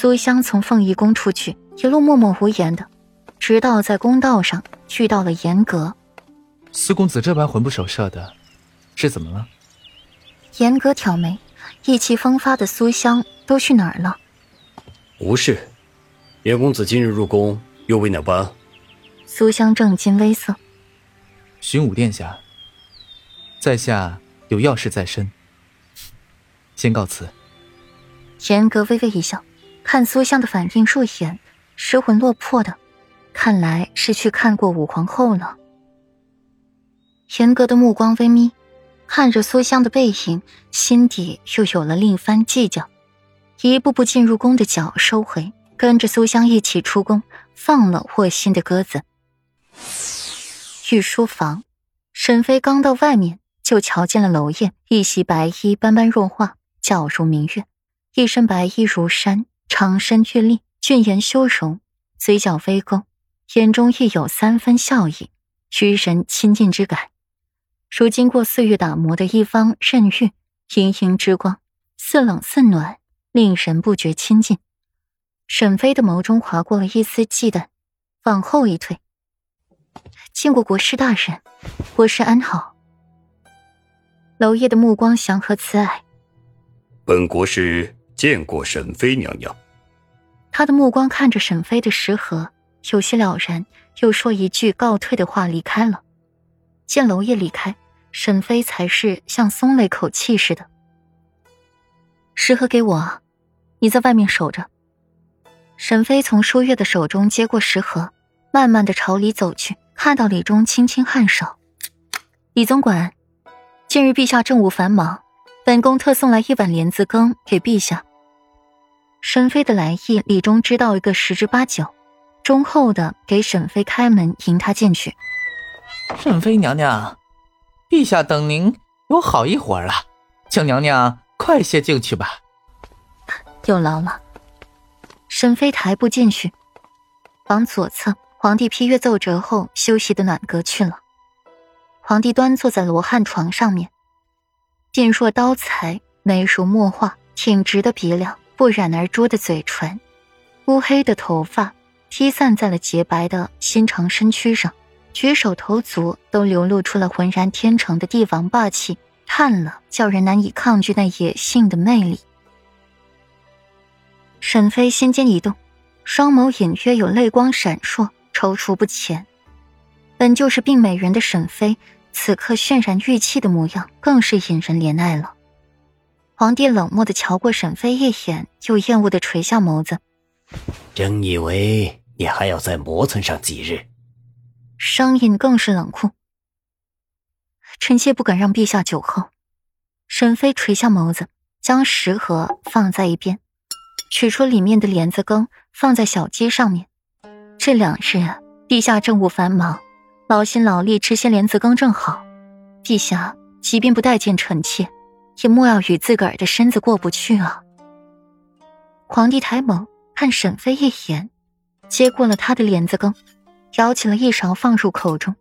苏香从凤仪宫出去，一路默默无言的，直到在宫道上遇到了严格。苏公子这般魂不守舍的，是怎么了？严格挑眉，意气风发的苏香都去哪儿了？无事，严公子今日入宫，又为哪般？苏香正襟危色。巡武殿下，在下有要事在身，先告辞。严格微微一笑。看苏香的反应入眼，失魂落魄的，看来是去看过武皇后了。严格的目光微眯，看着苏香的背影，心底又有了另一番计较。一步步进入宫的脚收回，跟着苏香一起出宫，放了卧薪的鸽子。御书房，沈飞刚到外面，就瞧见了娄烨，一袭白衣，斑斑若画，皎如明月，一身白衣如山。长身俊丽，俊颜修容，嘴角微勾，眼中亦有三分笑意，居人亲近之感。如经过岁月打磨的一方刃玉，莹莹之光，似冷似暖，令人不觉亲近。沈飞的眸中划过了一丝忌惮，往后一退。见过国师大人，国师安好。娄烨的目光祥和慈蔼，本国师。见过沈妃娘娘，他的目光看着沈妃的食盒，有些了然，又说一句告退的话离开了。见娄烨离开，沈妃才是像松了一口气似的。食盒给我，你在外面守着。沈妃从舒月的手中接过食盒，慢慢的朝里走去，看到李忠轻轻颔首：“李总管，近日陛下政务繁忙，本宫特送来一碗莲子羹给陛下。”沈妃的来意，李忠知道一个十之八九，忠厚的给沈妃开门，迎她进去。沈妃娘娘，陛下等您有好一会儿了，请娘娘快些进去吧。有劳了。沈妃抬步进去，往左侧，皇帝批阅奏折后休息的暖阁去了。皇帝端坐在罗汉床上面，鬓若刀裁，眉如墨画，挺直的鼻梁。不染而朱的嘴唇，乌黑的头发披散在了洁白的心长身躯上，举手投足都流露出了浑然天成的帝王霸气，看了叫人难以抗拒那野性的魅力。沈飞心间一动，双眸隐约有泪光闪烁，踌躇不前。本就是病美人的沈飞，此刻渲然欲泣的模样，更是引人怜爱了。皇帝冷漠的瞧过沈妃一眼，又厌恶的垂下眸子。真以为你还要再磨蹭上几日？声音更是冷酷。臣妾不敢让陛下久候。沈妃垂下眸子，将食盒放在一边，取出里面的莲子羹，放在小鸡上面。这两日陛下政务繁忙，劳心劳力吃些莲子羹正好。陛下即便不待见臣妾。也莫要与自个儿的身子过不去啊！皇帝抬眸看沈妃一眼，接过了他的莲子羹，舀起了一勺放入口中。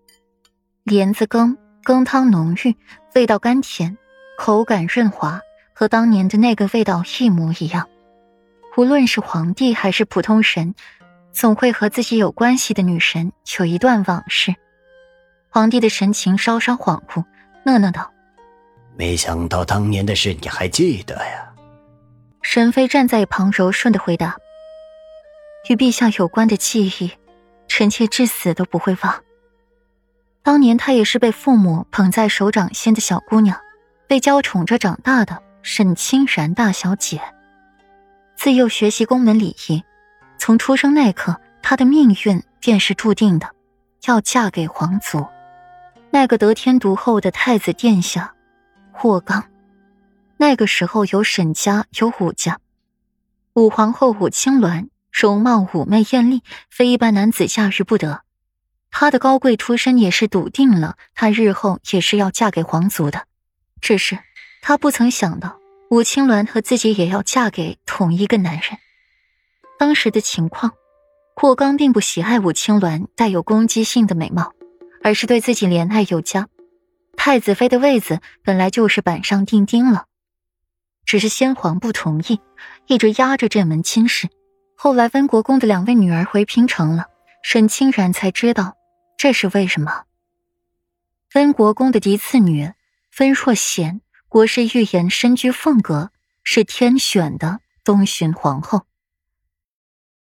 莲子羹羹汤浓郁，味道甘甜，口感润滑，和当年的那个味道一模一样。无论是皇帝还是普通人，总会和自己有关系的女神有一段往事。皇帝的神情稍稍恍惚，讷讷道。没想到当年的事你还记得呀？沈妃站在一旁柔顺的回答：“与陛下有关的记忆，臣妾至死都不会忘。当年她也是被父母捧在手掌心的小姑娘，被娇宠着长大的沈清然大小姐。自幼学习宫门礼仪，从出生那刻，她的命运便是注定的，要嫁给皇族，那个得天独厚的太子殿下。”霍刚，那个时候有沈家，有武家。武皇后武青鸾容貌妩媚艳丽，非一般男子驾驭不得。她的高贵出身也是笃定了，她日后也是要嫁给皇族的。只是她不曾想到，武青鸾和自己也要嫁给同一个男人。当时的情况，霍刚并不喜爱武青鸾带有攻击性的美貌，而是对自己怜爱有加。太子妃的位子本来就是板上钉钉了，只是先皇不同意，一直压着这门亲事，后来温国公的两位女儿回平城了，沈清然才知道这是为什么。温国公的嫡次女温若娴，国师预言身居凤阁，是天选的东巡皇后。